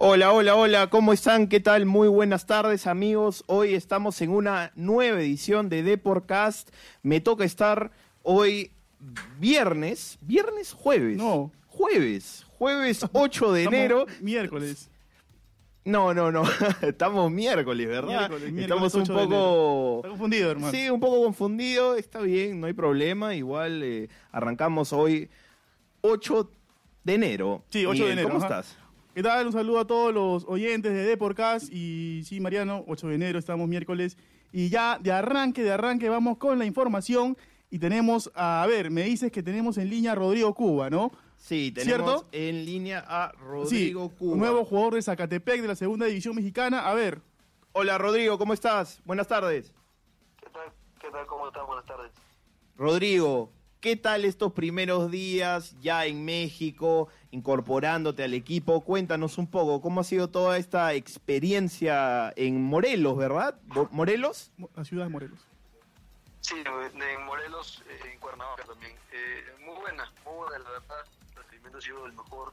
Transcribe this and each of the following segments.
Hola, hola, hola, ¿cómo están? ¿Qué tal? Muy buenas tardes amigos. Hoy estamos en una nueva edición de Deporcast. Me toca estar hoy viernes, viernes, jueves. No. Jueves, jueves 8 de enero. Miércoles. No, no, no. Estamos miércoles, ¿verdad? Miércoles, miércoles Estamos un 8 de poco... Está confundido, hermano. Sí, un poco confundido. Está bien, no hay problema. Igual eh, arrancamos hoy 8 de enero. Sí, 8 de Miguel, enero, ¿Cómo ajá. estás? ¿Qué tal? Un saludo a todos los oyentes de Deporcast. Y sí, Mariano, 8 de enero, estamos miércoles. Y ya de arranque, de arranque, vamos con la información. Y tenemos, a, ver, me dices que tenemos en línea a Rodrigo Cuba, ¿no? Sí, tenemos ¿Cierto? en línea a Rodrigo sí, Cuba. nuevo jugador de Zacatepec de la segunda división mexicana. A ver, Hola Rodrigo, ¿cómo estás? Buenas tardes. ¿Qué tal? ¿Qué tal? ¿Cómo están? Buenas tardes. Rodrigo, ¿qué tal estos primeros días ya en México, incorporándote al equipo? Cuéntanos un poco, ¿cómo ha sido toda esta experiencia en Morelos, verdad? ¿Morelos? Mo- la ciudad de Morelos. Sí, en Morelos, eh, en Cuernavaca también. Eh, muy buena, muy buena, la verdad. El recibimiento ha sido el mejor.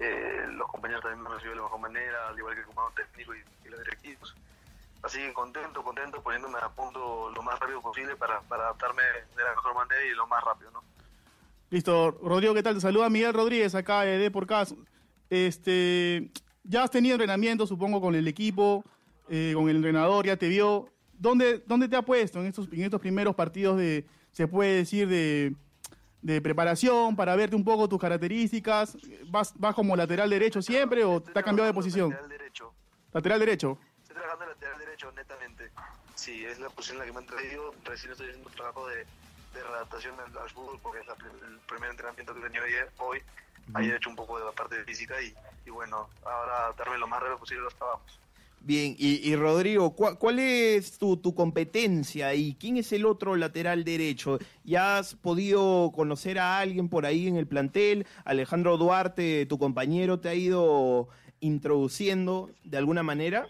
Eh, los compañeros también me han recibido de la mejor manera, al igual que el comando técnico y, y los directivos. Así que contento, contento, poniéndome a punto lo más rápido posible para, para adaptarme de la mejor manera y lo más rápido, ¿no? Listo, Rodrigo, ¿qué tal? Te saluda Miguel Rodríguez acá de Deporcast. Este, ya has tenido entrenamiento, supongo, con el equipo, eh, con el entrenador, ya te vio. ¿Dónde, dónde te ha puesto en estos, en estos primeros partidos de, se puede decir, de, de preparación para verte un poco tus características? ¿Vas, ¿Vas como lateral derecho siempre o te ha cambiado de posición? Lateral derecho. Lateral derecho. Derecho, netamente. Sí, es la posición en la que me han traído. Recién estoy haciendo un trabajo de, de readaptación al, fútbol porque es la el primer entrenamiento que he tenido ayer, hoy. Ayer he hecho un poco de la parte física y, y bueno, ahora adaptarme lo más rápido posible los trabajos. Bien, y, y Rodrigo, ¿cuál, cuál es tu, tu competencia y quién es el otro lateral derecho? ¿Ya has podido conocer a alguien por ahí en el plantel? Alejandro Duarte, tu compañero, te ha ido introduciendo de alguna manera?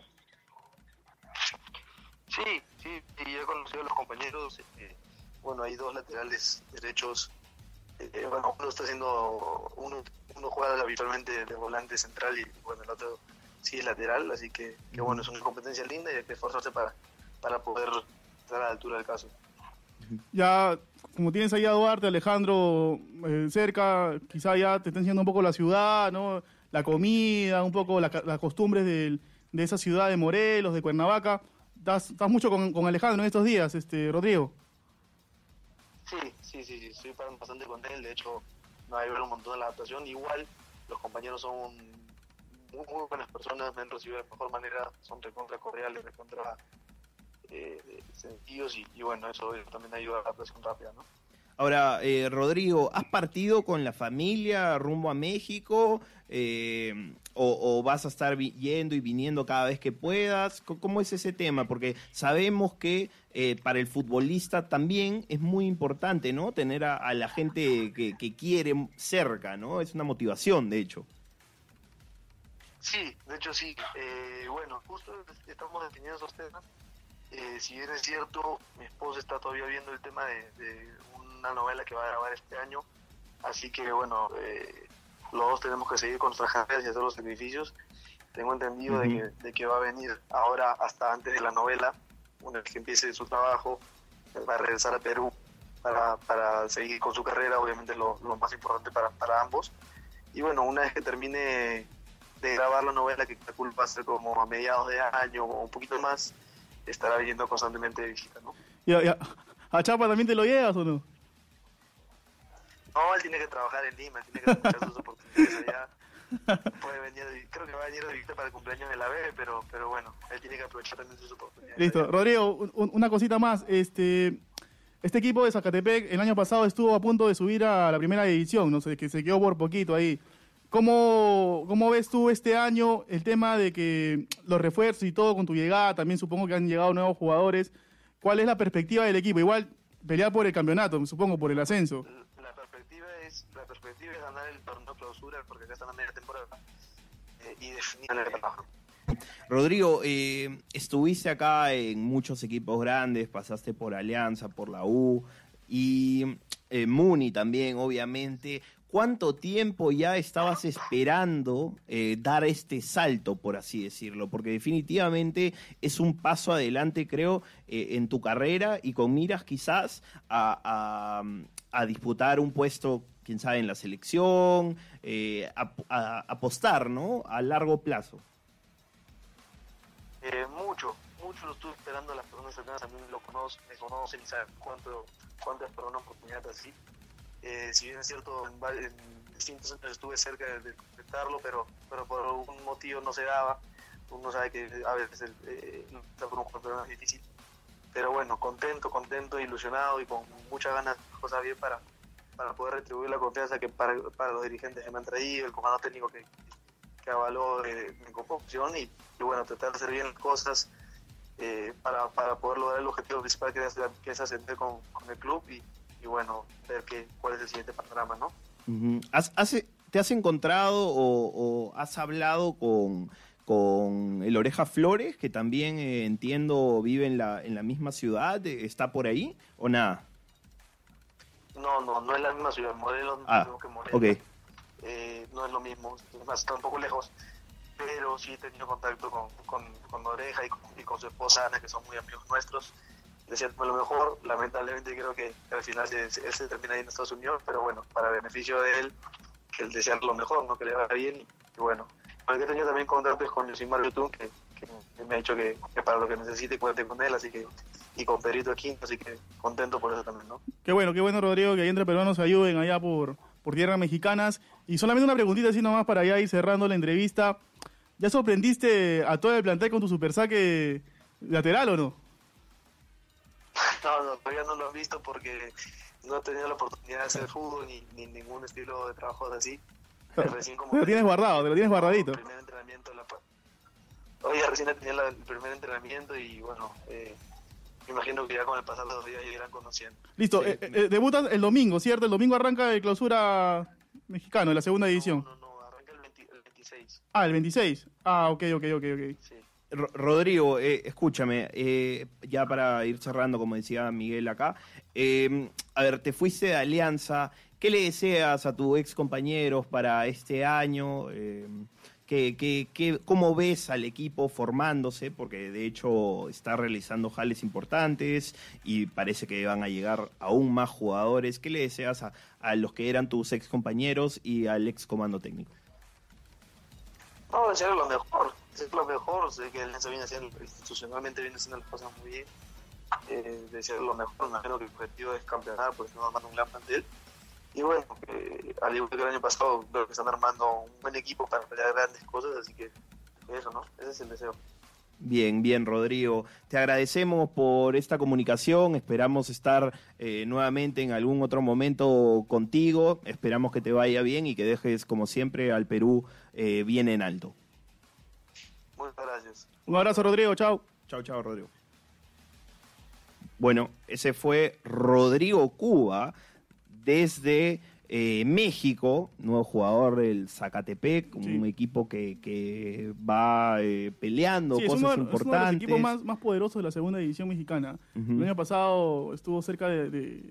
Sí, sí, y he conocido a los compañeros. eh, bueno, hay dos laterales derechos. eh, bueno, uno está haciendo, uno, uno juega habitualmente de volante central y bueno, el otro sí es lateral, así que, bueno, es una competencia linda y hay que esforzarse para, para poder estar a la altura del caso. Ya, como tienes ahí a Duarte, Alejandro, eh, cerca, quizá ya te está enseñando un poco la ciudad, ¿no? La comida, un poco la las costumbres del- de esa ciudad de Morelos, de Cuernavaca. ¿Estás, estás mucho con, con Alejandro en estos días, este Rodrigo? Sí, sí, sí, sí, estoy bastante con él. De hecho, me va a ayudar un montón en la adaptación. Igual, los compañeros son muy, muy buenas personas, me han recibido de la mejor manera, son recontra cordiales, recontra eh, sencillos y, y bueno, eso también ayuda a la adaptación rápida, ¿no? Ahora, eh, Rodrigo, ¿has partido con la familia rumbo a México? Eh, o, vas a estar yendo y viniendo cada vez que puedas? ¿Cómo es ese tema? Porque sabemos que eh, para el futbolista también es muy importante, ¿no? Tener a, a la gente que, que quiere cerca, ¿no? Es una motivación, de hecho. Sí, de hecho sí. Eh, bueno, justo estamos definiendo esos temas. Eh, si bien es cierto, mi esposa está todavía viendo el tema de, de una novela que va a grabar este año, así que bueno, eh, los dos tenemos que seguir con nuestras carreras y hacer los sacrificios. Tengo entendido de, Ujú. que, de que va a venir ahora hasta antes de la novela, una vez que empiece su trabajo, va a regresar a Perú para, para seguir con su carrera, obviamente lo, lo más importante para, para ambos. Y bueno, una vez que termine de grabar la novela, que calculo va a ser como a mediados de año o un poquito más, estará viniendo constantemente de visita, ¿no? ¿Y a, y a- a Chapa también te lo llevas o no? No, él tiene que trabajar en Lima, tiene que aprovechar sus oportunidades allá. Puede venir, creo que va a venir de visita para el cumpleaños de la bebé, pero, pero bueno, él tiene que aprovechar también sus oportunidades. Listo. allá. Rodrigo, un- un- una cosita más. Este, este equipo de Zacatepec el año pasado estuvo a punto de subir a la primera división, no sé, que se quedó por poquito ahí. ¿Cómo, ¿Cómo ves tú este año el tema de que los refuerzos y todo con tu llegada? También supongo que han llegado nuevos jugadores. ¿Cuál es la perspectiva del equipo? Igual pelear por el campeonato, supongo, por el ascenso. La perspectiva es, la perspectiva es ganar el torneo clausura porque acá está la media temporada eh, y definir el trabajo. Rodrigo, eh, estuviste acá en muchos equipos grandes, pasaste por Alianza, por la U y eh, Muni también, obviamente. ¿Cuánto tiempo ya estabas esperando eh, dar este salto, por así decirlo? Porque definitivamente es un paso adelante, creo, eh, en tu carrera y con miras quizás a, a, a disputar un puesto, quién sabe, en la selección, eh, a, a- apostar, ¿no? A largo plazo. Eh, mucho, mucho lo estuve esperando, las personas cercanas también lo conocen, me conocen y saben cuánto, cuánto una oportunidad así. Eh, si bien es cierto, en, distintos años estuve cerca de, de completarlo, pero, pero por algún motivo no se daba. Uno sabe que a veces el, eh, por un campeonato es difícil. Pero bueno, contento, contento, ilusionado y con muchas ganas de cosas bien para, para poder retribuir la confianza que para, los dirigentes que me han traído, el comando técnico que, avaló eh, mi composición y, y bueno, tratar de hacer bien las cosas eh, para, para poder lograr el objetivo principal que es, que es ascender con, con el club y, y bueno, ver que, cuál es el siguiente panorama, ¿no? ¿Has- has- ¿Te has encontrado o, o has hablado con, con el Oreja Flores, que también eh, entiendo vive en la, en la misma ciudad? eh, ¿Está por ahí o nada? No, no, no es la misma ciudad, Morelos Ah, que Morelos. ok. Eh, no es lo mismo, además está un poco lejos, pero sí he tenido contacto con, con, con Oreja y con, y con su esposa Ana, que son muy amigos nuestros. Deseándome lo mejor, lamentablemente creo que al final él se termina ahí en Estados Unidos, pero bueno, para beneficio de él, que el desear lo mejor, ¿no? que le vaya bien. Y bueno, porque he tenido también contactos con Yosimar Yotun, que, que me ha dicho que, para lo que necesite cuente con él, así que y con Perito Quinto, así que contento por eso también, ¿no? Qué bueno, qué bueno, Rodrigo, que ahí entre peruanos ayuden allá por, por tierras mexicanas. Y solamente una preguntita así nomás para allá ir cerrando la entrevista. ¿Ya sorprendiste a todo el plantel con tu super saque lateral o no? No, no, todavía no lo han visto porque no he tenido la oportunidad de hacer fútbol ni, ni ningún estilo de trabajo así. Recién como Te lo tienes guardado, te lo tienes guardadito. El primer entrenamiento. La... Oye, recién tenía la- el primer entrenamiento y bueno, eh, me imagino que ya con el pasar de los días ya irán conociendo. Listo, Sí. eh, eh, debutas el domingo, ¿cierto? El domingo arranca el clausura mexicano, la segunda división. No, no, no, arranca el, 20 el 26. Ah, el 26. Ah, ok, ok, ok, ok. Sí. Ro- Rodrigo, eh, escúchame, eh, ya para ir cerrando, como decía Miguel acá, eh, a ver, te fuiste de Alianza, ¿qué le deseas a tus ex compañeros para este año? Eh, ¿qué, cómo ves al equipo formándose? Porque de hecho está realizando jales importantes y parece que van a llegar aún más jugadores. ¿Qué le deseas a, a los que eran tus ex compañeros y al ex comando técnico? No, desear lo mejor, desear lo mejor, sé que Lenzo viene haciendo, institucionalmente viene haciendo las cosas muy bien, eh, desear lo mejor, me imagino que el objetivo es campeonar, porque estamos armando un gran plantel, y bueno, eh, al igual que el año pasado, creo que están armando un buen equipo para pelear grandes cosas, así que eso, ¿no? Ese es el deseo. Bien, bien, Rodrigo. Te agradecemos por esta comunicación. Esperamos estar eh, nuevamente en algún otro momento contigo. Esperamos que te vaya bien y que dejes, como siempre, al Perú eh, bien en alto. Gracias. Un abrazo, Rodrigo, chao. Chao, chao, Rodrigo. Bueno, ese fue Rodrigo Cuba desde eh, México, nuevo jugador del Zacatepec, Sí. un equipo que, que va eh, peleando Sí, es uno, cosas de- es uno de los importantes. equipos más, más poderosos de la segunda división mexicana. El año pasado estuvo cerca de, de-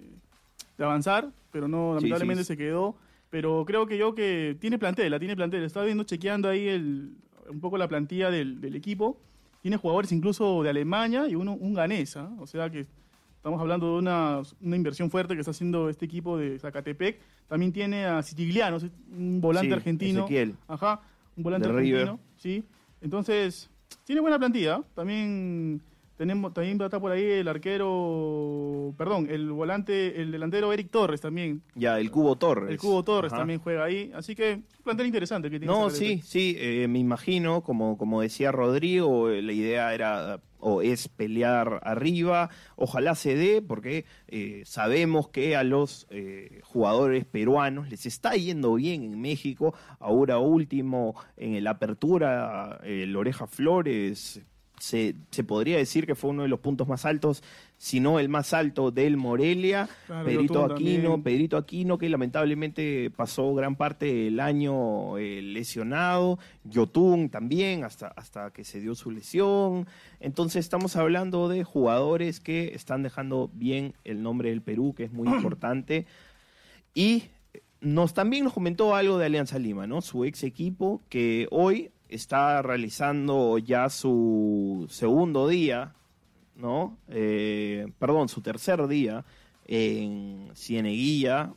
de avanzar, pero no, Sí, lamentablemente sí. se quedó. Pero creo que yo que tiene plantel, la tiene plantel. Estaba viendo, chequeando ahí el, un poco la plantilla del, del equipo. Tiene jugadores incluso de Alemania y uno, un ganés. ¿ah? O sea que estamos hablando de una, una inversión fuerte que está haciendo este equipo de Zacatepec. También tiene a Citigliano, un volante Sí, argentino. Ezequiel. Ajá, un volante De argentino, River. sí. Entonces, tiene buena plantilla. También Tenemos, también está por ahí el arquero, perdón, el volante, el delantero Eric Torres también. Ya, el Cubo Torres. El Cubo Torres Ajá. también juega ahí. Así que, un plantel interesante que tiene No, sí, sí, eh, me imagino, como, como decía Rodrigo, eh, la idea era o es pelear arriba, ojalá se dé, porque eh, sabemos que a los eh, jugadores peruanos les está yendo bien en México, ahora último en el Apertura, el Oreja Flores, se, se podría decir que fue uno de los puntos más altos, si no el más alto del Morelia, Claro, Pedrito Aquino, también. Pedrito Aquino, que lamentablemente pasó gran parte del año eh, lesionado, Yotun también, hasta, hasta que se dio su lesión. Entonces estamos hablando de jugadores que están dejando bien el nombre del Perú, que es muy importante. Y nos también nos comentó algo de Alianza Lima, ¿no? Su ex equipo, que hoy está realizando ya su segundo día, ¿no? Eh, perdón, su tercer día en Cieneguilla,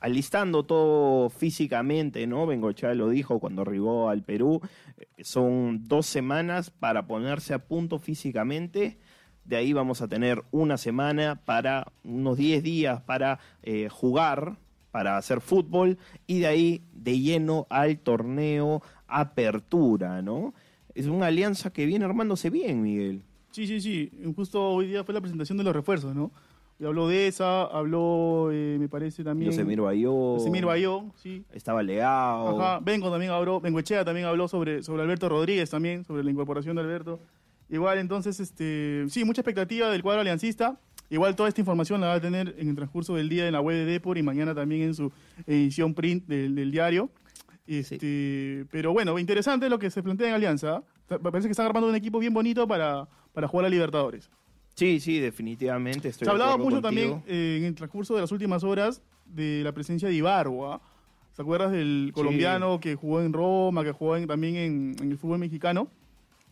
alistando todo físicamente, ¿no? Bengochea lo dijo cuando arribó al Perú. Eh, Son dos semanas para ponerse a punto físicamente. De ahí vamos a tener una semana para, unos 10 días para eh, jugar, para hacer fútbol, y de ahí de lleno al torneo Apertura, ¿no? Es una alianza que viene armándose bien, Miguel. Sí, sí, sí. Justo hoy día fue la presentación de los refuerzos, ¿no? Y habló de esa, habló, eh, me parece también. Yosemir Bayó. Yosemir Bayó, sí. Estaba Leao. Ajá, Bengo también habló, Bengoechea también habló sobre, sobre Alberto Rodríguez también, sobre la incorporación de Alberto. Igual, entonces, este, sí, mucha expectativa del cuadro aliancista. Igual toda esta información la va a tener en el transcurso del día en la web de Depor y mañana también en su edición print del, del diario. Este, Pero bueno, interesante lo que se plantea en Alianza. ¿ah? Parece que están armando un equipo bien bonito para, para jugar a Libertadores. Sí, sí, definitivamente. Estoy Se ha hablado mucho contigo. también eh, en el transcurso de las últimas horas de la presencia de Ibarbo. ¿ah? ¿Se acuerdas del colombiano que jugó en Roma, que jugó en- también en, en el fútbol mexicano?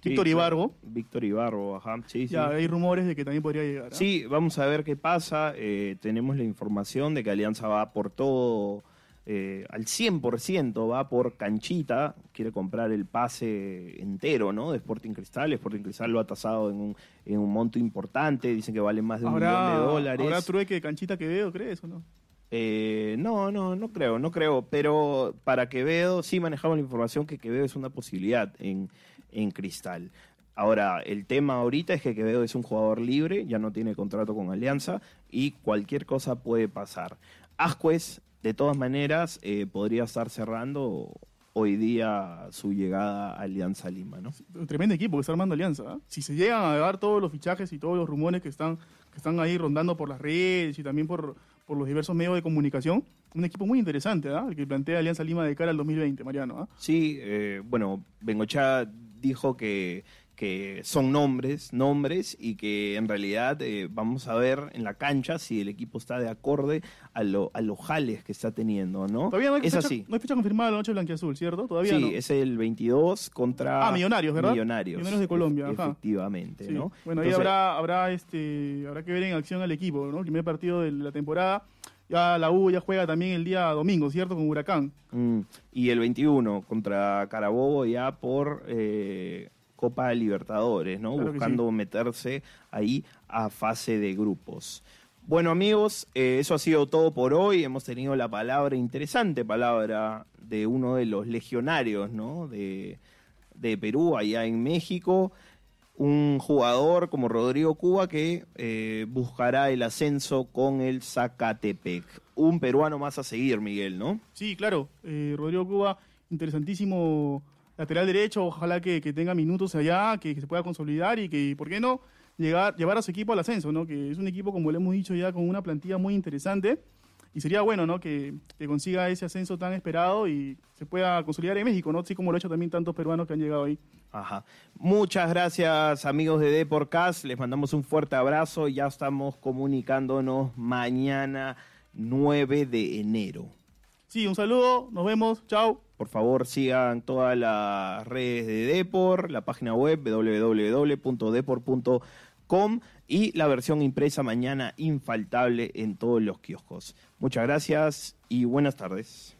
Víctor. Ibarbo. Víctor Ibarbo, ajá. Sí, sí. Ya hay rumores de que también podría llegar. ¿ah? Sí, vamos a ver qué pasa. Eh, tenemos la información de que Alianza va por todo, eh, al 100% va por canchita. Quiere comprar el pase entero, ¿no? De Sporting Cristal. Sporting Cristal lo ha tasado en un, en un monto importante. Dicen que vale más de un millón ¿Habrá, de dólares. ¿Habrá trueque de canchita que veo, crees o no? Eh, no, no, no creo, no creo. Pero para Quevedo sí manejamos la información que Quevedo es una posibilidad en, en Cristal. Ahora, el tema ahorita es que Quevedo es un jugador libre, ya no tiene contrato con Alianza y cualquier cosa puede pasar. Ascuez, de todas maneras, eh, podría estar cerrando hoy día su llegada a Alianza Lima, ¿no? Un tremendo equipo que está armando Alianza. ¿ah? Si se llegan a dar todos los fichajes y todos los rumores que están, que están ahí rondando por las redes y también por, por los diversos medios de comunicación, un equipo muy interesante, ¿ah? el que plantea Alianza Lima de cara al 2020, Mariano. ¿ah? Sí, eh, bueno, Bengochea dijo que, que son nombres, nombres, y que en realidad eh, vamos a ver en la cancha si el equipo está de acorde a, lo, a los jales que está teniendo, ¿no? Todavía no hay, es fecha, así. no hay fecha confirmada de la noche blanquiazul, ¿cierto? Todavía Sí, no. es el 22 contra Ah, Millonarios, ¿verdad? Millonarios. Millonarios de Colombia, ajá. Efectivamente, Sí. ¿no? Bueno, ahí habrá, habrá, este, habrá que ver en acción al equipo, ¿no? El primer partido de la temporada. Ya la U ya juega también el día domingo, ¿cierto? Con Huracán. Mm, y el 21 contra Carabobo ya por eh, Copa Libertadores, ¿no? Claro Buscando meterse ahí a fase de grupos. Bueno amigos, eh, eso ha sido todo por hoy. Hemos tenido la palabra, interesante palabra, de uno de los legionarios, ¿no? De, de Perú, allá en México. Un jugador como Rodrigo Cuba que eh, buscará el ascenso con el Zacatepec. Un peruano más a seguir, Miguel, ¿no? Sí, claro. Eh, Rodrigo Cuba, interesantísimo lateral derecho. Ojalá que, que tenga minutos allá, que, que se pueda consolidar y que, ¿por qué no? Llegar, llevar a su equipo al ascenso, ¿no? Que es un equipo, como le hemos dicho ya, con una plantilla muy interesante. Y sería bueno, ¿no? Que, que consiga ese ascenso tan esperado y se pueda consolidar en México, ¿no? Así como lo han hecho también tantos peruanos que han llegado ahí. Ajá. Muchas gracias amigos de Deporcast, les mandamos un fuerte abrazo, ya estamos comunicándonos mañana 9 de enero. Sí, un saludo, nos vemos, chao. Por favor sigan todas las redes de Depor, la página web www.depor.com y la versión impresa mañana infaltable en todos los kioscos. Muchas gracias y buenas tardes.